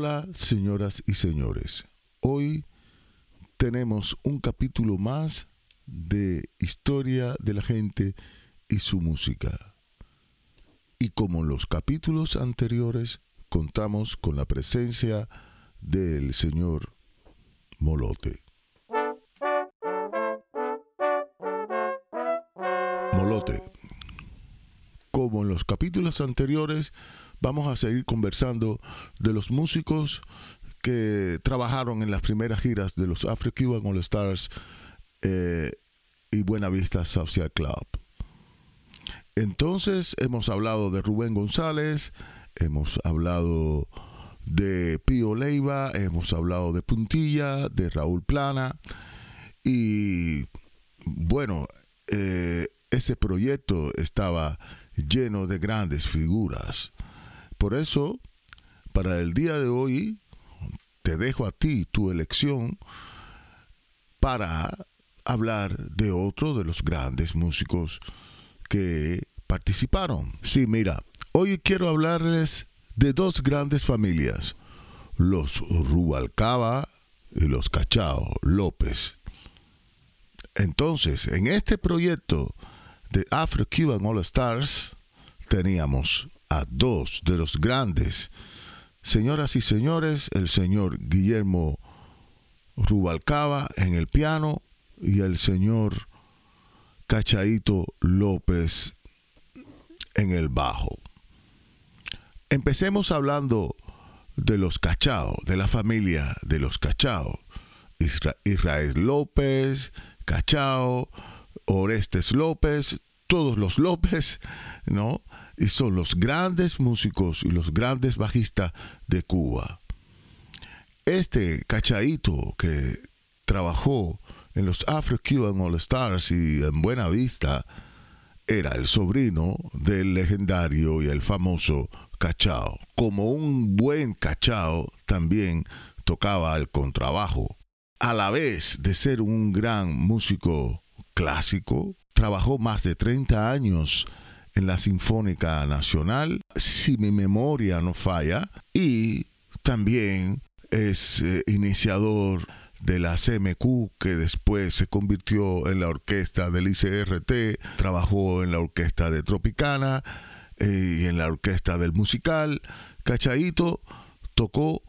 Hola, señoras y señores. Hoy tenemos un capítulo más de historia de la gente y su música. Y como en los capítulos anteriores, contamos con la presencia del señor Molote. Molote. Como en los capítulos anteriores, vamos a seguir conversando de los músicos que trabajaron en las primeras giras de los Afro Cuban All Stars eh, y Buena Vista Social Club. Entonces hemos hablado de Rubén González, hemos hablado de Pío Leiva, hemos hablado de Puntilla, de Raúl Plana y bueno, eh, ese proyecto estaba lleno de grandes figuras. Por eso, para el día de hoy, te dejo a ti tu elección para hablar de otro de los grandes músicos que participaron. Sí, mira, hoy quiero hablarles de dos grandes familias, los Rubalcaba y los Cachao López. Entonces, en este proyecto de Afro Cuban All Stars teníamos a dos de los grandes. Señoras y señores, el señor Guillermo Rubalcaba en el piano y el señor Cachaito López en el bajo. Empecemos hablando de los Cachao, de la familia de los Cachao. Israel López, Cachao, Orestes López, todos los López, ¿no? Y son los grandes músicos y los grandes bajistas de Cuba. Este cachaito que trabajó en los Afro Cuban All Stars y en Buena Vista era el sobrino del legendario y el famoso Cachao. Como un buen Cachao, también tocaba el contrabajo. A la vez de ser un gran músico clásico, trabajó más de 30 años en la Sinfónica Nacional, si mi memoria no falla, y también es eh, iniciador de la CMQ, que después se convirtió en la orquesta del ICRT, trabajó en la orquesta de Tropicana eh, y en la orquesta del musical. Cachaito tocó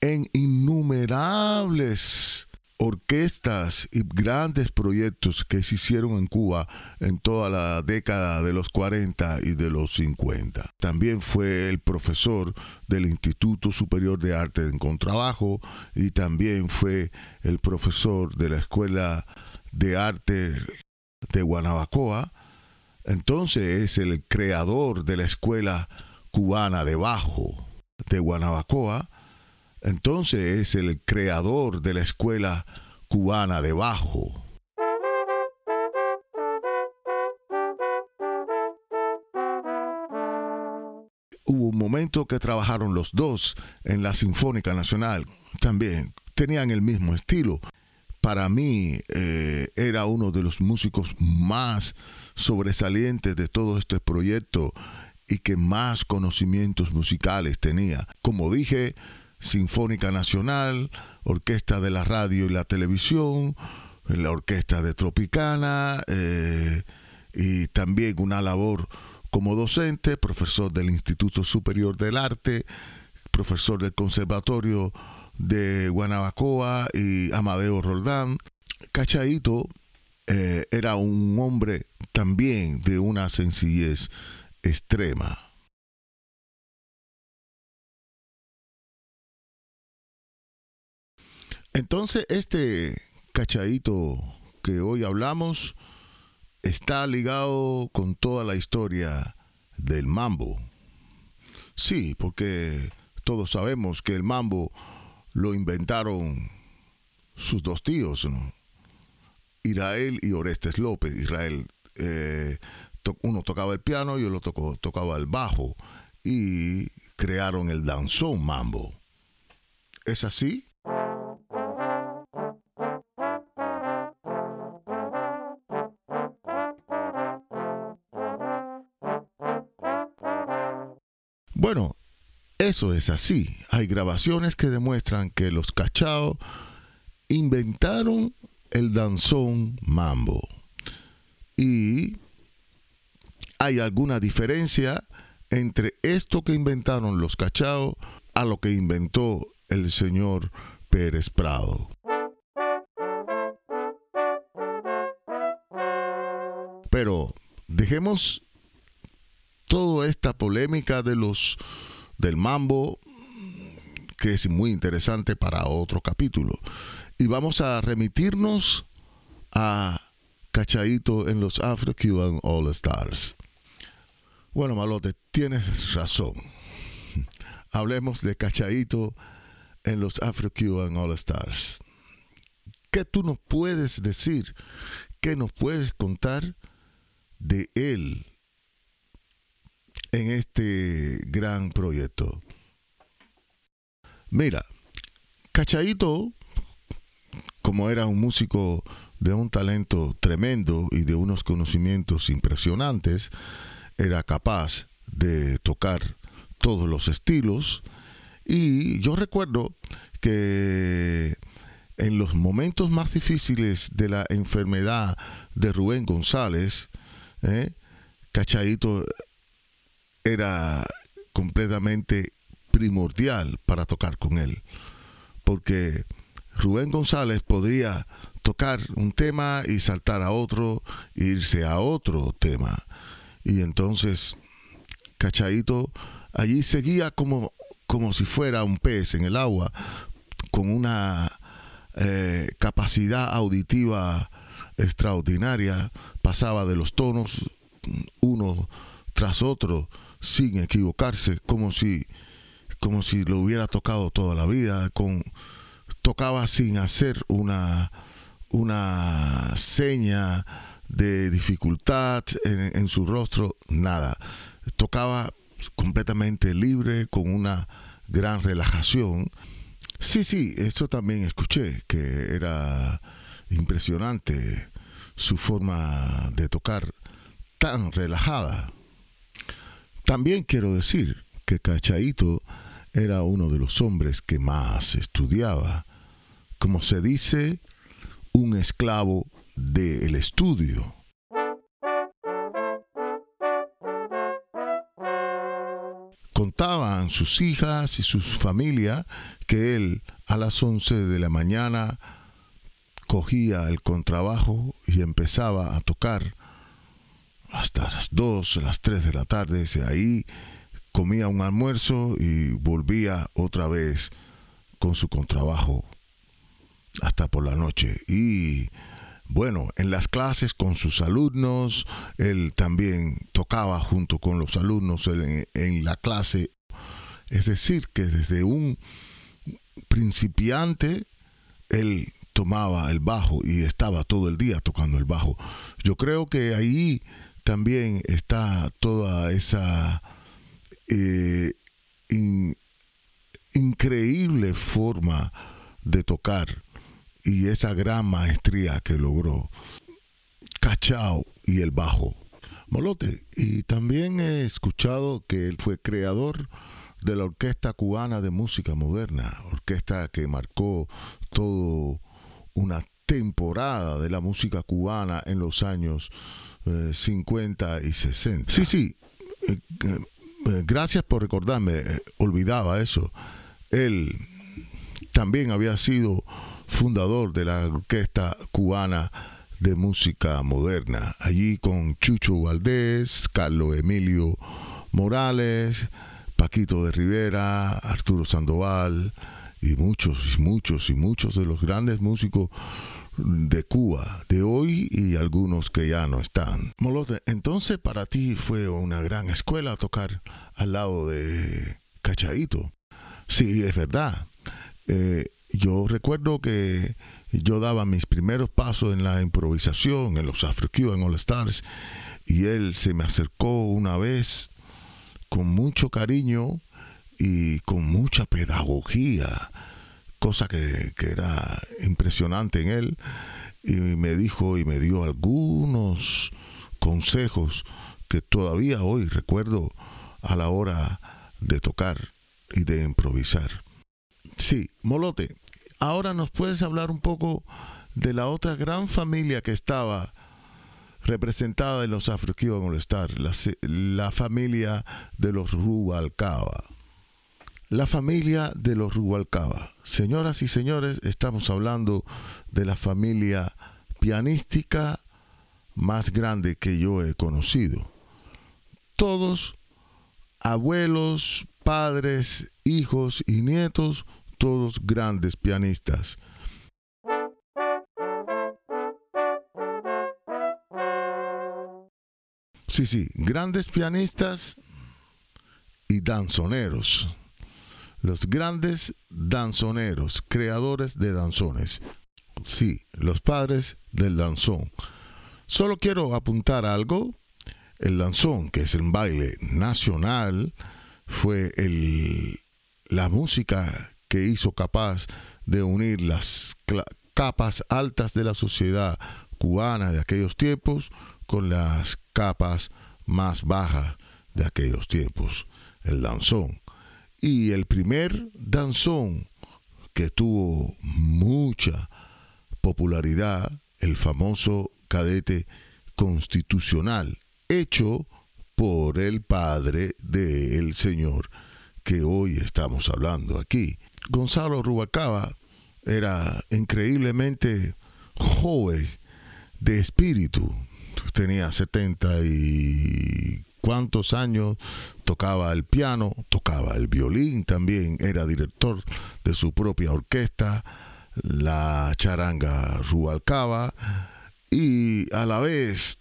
en innumerables orquestas y grandes proyectos que se hicieron en Cuba en toda la década de los 40 y de los 50. También fue el profesor del Instituto Superior de Arte en Contrabajo y también fue el profesor de la Escuela de Arte de Guanabacoa. Entonces es el creador de la Escuela Cubana de Bajo de Guanabacoa entonces es el creador de la escuela cubana de bajo. Hubo un momento que trabajaron los dos en la Sinfónica Nacional. También tenían el mismo estilo. Para mí eh, era uno de los músicos más sobresalientes de todo este proyecto y que más conocimientos musicales tenía. Como dije, Sinfónica Nacional, Orquesta de la Radio y la Televisión, la Orquesta de Tropicana eh, y también una labor como docente, profesor del Instituto Superior del Arte, profesor del Conservatorio de Guanabacoa y Amadeo Roldán. Cachaito eh, era un hombre también de una sencillez extrema. Entonces, este cachadito que hoy hablamos está ligado con toda la historia del mambo. Sí, porque todos sabemos que el mambo lo inventaron sus dos tíos, Israel y Orestes López. Israel, eh, uno tocaba el piano y otro tocaba el bajo y crearon el danzón mambo. ¿Es así? Bueno, eso es así. Hay grabaciones que demuestran que los cachaos inventaron el danzón mambo. Y hay alguna diferencia entre esto que inventaron los cachaos a lo que inventó el señor Pérez Prado. Pero dejemos toda esta polémica de los del mambo que es muy interesante para otro capítulo. Y vamos a remitirnos a Cachaito en los Afro-Cuban All Stars. Bueno, Malote, tienes razón. Hablemos de Cachaito en los Afro-Cuban All Stars. ¿Qué tú nos puedes decir? ¿Qué nos puedes contar de él en este gran proyecto? Mira, Cachaito, como era un músico de un talento tremendo y de unos conocimientos impresionantes, era capaz de tocar todos los estilos. Y yo recuerdo que en los momentos más difíciles de la enfermedad de Rubén González, ¿eh? Cachaito era completamente primordial para tocar con él. Porque Rubén González podría tocar un tema y saltar a otro, e irse a otro tema. Y entonces Cachaito allí seguía como, como si fuera un pez en el agua, con una eh, capacidad auditiva extraordinaria, pasaba de los tonos uno tras otro sin equivocarse, como si, como si lo hubiera tocado toda la vida, con, tocaba sin hacer una, una seña de dificultad en, en su rostro, nada. Tocaba completamente libre, con una gran relajación. Sí, sí, eso también escuché, que era impresionante su forma de tocar tan relajada. También quiero decir que Cachaito era uno de los hombres que más estudiaba. Como se dice, un esclavo del estudio. Contaban sus hijas y su familia que él a las 11 de la mañana cogía el contrabajo y empezaba a tocar hasta las 2, las 3 de la tarde. Ahí comía un almuerzo y volvía otra vez con su contrabajo hasta por la noche. Y bueno, en las clases con sus alumnos, él también tocaba junto con los alumnos en, la clase. Es decir, que desde un principiante, él tomaba el bajo y estaba todo el día tocando el bajo. Yo creo que ahí también está toda esa eh, increíble forma de tocar y esa gran maestría que logró. Cachao y el bajo. Molote, y también he escuchado que él fue creador de la Orquesta Cubana de Música Moderna, orquesta que marcó todo una temporada de la música cubana en los años 50 eh, y 60. Sí, sí, eh, eh, gracias por recordarme, olvidaba eso. Él también había sido fundador de la Orquesta Cubana de Música Moderna, allí con Chucho Valdés, Carlos Emilio Morales, Paquito de Rivera, Arturo Sandoval y muchos y muchos y muchos de los grandes músicos de Cuba, de hoy y algunos que ya no están. Molote, entonces para ti fue una gran escuela tocar al lado de Cachaito. Sí, es verdad. Eh, yo recuerdo que yo daba mis primeros pasos en la improvisación, en los Afro en All Stars, y él se me acercó una vez con mucho cariño y con mucha pedagogía, cosa que, que era impresionante en él, y me dijo y me dio algunos consejos que todavía hoy recuerdo a la hora de tocar y de improvisar. Sí, Molote, ahora nos puedes hablar un poco de la otra gran familia que estaba representada en los Afro All Star, la, la familia de los Rubalcaba. La familia de los Rubalcaba. Señoras y señores, estamos hablando de la familia pianística más grande que yo he conocido. Todos abuelos, padres, hijos y nietos todos grandes pianistas. Sí, sí, grandes pianistas y danzoneros. Los grandes danzoneros, creadores de danzones. Sí, los padres del danzón. Solo quiero apuntar algo. El danzón, que es el baile nacional, fue el, la música que hizo capaz de unir las capas altas de la sociedad cubana de aquellos tiempos con las capas más bajas de aquellos tiempos, el danzón. Y el primer danzón que tuvo mucha popularidad, el famoso cadete constitucional, hecho por el padre del señor que hoy estamos hablando aquí. Gonzalo Rubalcaba era increíblemente joven de espíritu. Tenía 70 y cuántos años, tocaba el piano, tocaba el violín también, era director de su propia orquesta, la charanga Rubalcaba, y a la vez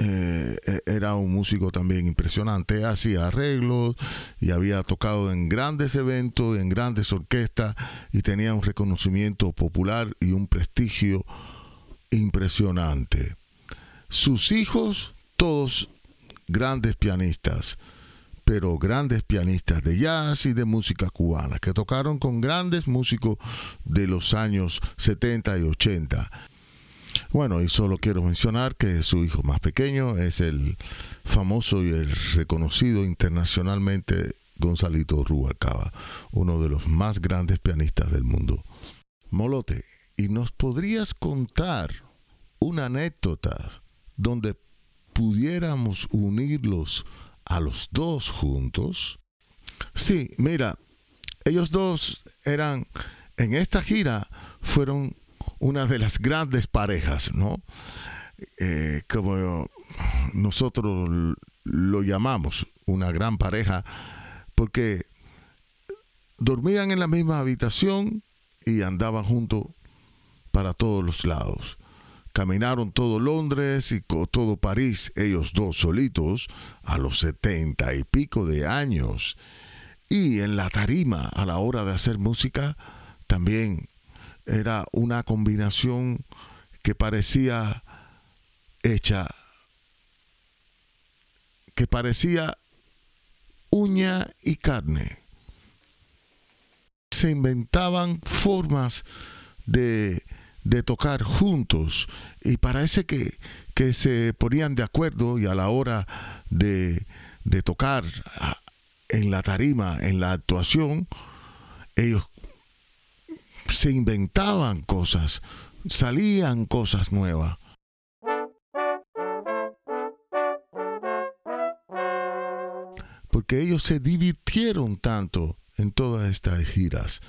eh, e, era un músico también impresionante, hacía arreglos y había tocado en grandes eventos, en grandes orquestas y tenía un reconocimiento popular y un prestigio impresionante. Sus hijos, todos grandes pianistas, pero grandes pianistas de jazz y de música cubana, que tocaron con grandes músicos de los años 70 y 80 bueno, y solo quiero mencionar que su hijo más pequeño es el famoso y el reconocido internacionalmente Gonzalito Rubalcaba, uno de los más grandes pianistas del mundo. Molote, ¿y nos podrías contar una anécdota donde pudiéramos unirlos a los dos juntos? Sí, mira, ellos dos eran, en esta gira, fueron una de las grandes parejas, ¿no? Eh, como nosotros lo llamamos, una gran pareja, porque dormían en la misma habitación y andaban juntos para todos los lados. Caminaron todo Londres y todo París, ellos dos solitos, a los setenta y pico de años. Y en la tarima, a la hora de hacer música, también era una combinación que parecía hecha, que parecía uña y carne. Se inventaban formas de, de tocar juntos y parece que, que, se ponían de acuerdo y a la hora de, de tocar en la tarima, en la actuación, ellos se inventaban cosas, salían cosas nuevas. Porque ellos se divirtieron tanto en todas estas giras.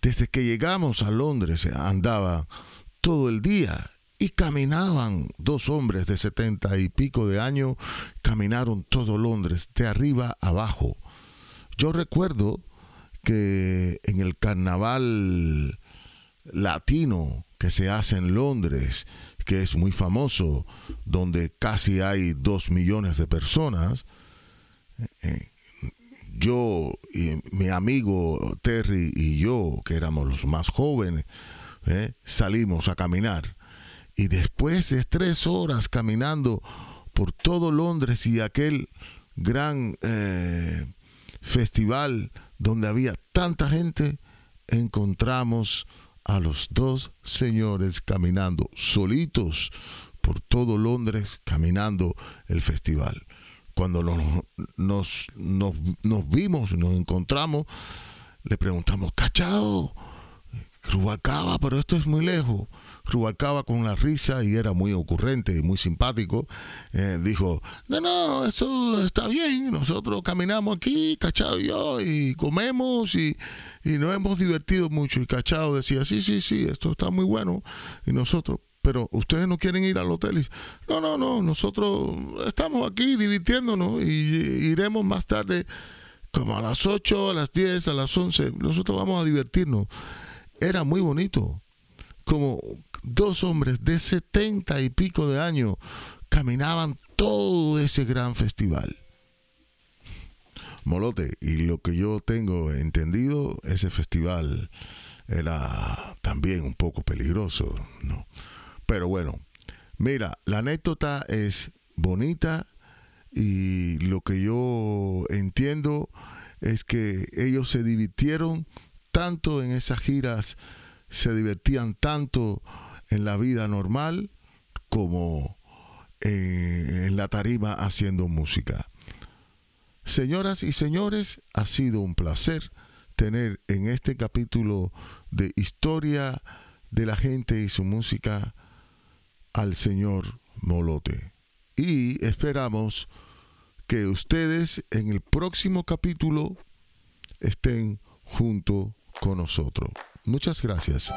Desde que llegamos a Londres andaba todo el día y caminaban dos hombres de setenta y pico de años, caminaron todo Londres, de arriba abajo. Yo recuerdo que en el carnaval latino que se hace en Londres, que es muy famoso, donde casi hay dos millones de personas, eh, yo y mi amigo Terry y yo, que éramos los más jóvenes, eh, salimos a caminar. Y después de tres horas caminando por todo Londres y aquel gran eh, festival donde había tanta gente, encontramos a los dos señores caminando solitos por todo Londres, caminando el festival. Cuando nos, nos, nos, vimos, nos encontramos, le preguntamos, cachao, Rubalcaba, pero esto es muy lejos. Rubalcaba con la risa y era muy ocurrente y muy simpático. Eh, dijo, no, no, eso está bien. Nosotros caminamos aquí, Cachado y yo, y comemos y, y nos hemos divertido mucho. Y Cachado decía, sí, sí, sí, esto está muy bueno. Y nosotros, pero ustedes no quieren ir al hotel. Y, no, no, no, nosotros estamos aquí divirtiéndonos y iremos más tarde, como a las 8, a las 10, a las 11. Nosotros vamos a divertirnos era muy bonito. Como dos hombres de setenta y pico de años caminaban todo ese gran festival. Molote, y lo que yo tengo entendido, ese festival era también un poco peligroso, ¿no? Pero bueno, mira, la anécdota es bonita y lo que yo entiendo es que ellos se divirtieron tanto en esas giras, se divertían tanto en la vida normal como en, la tarima haciendo música. Señoras y señores, ha sido un placer tener en este capítulo de historia de la gente y su música al señor Molote. Y esperamos que ustedes en el próximo capítulo estén junto con nosotros. Muchas gracias.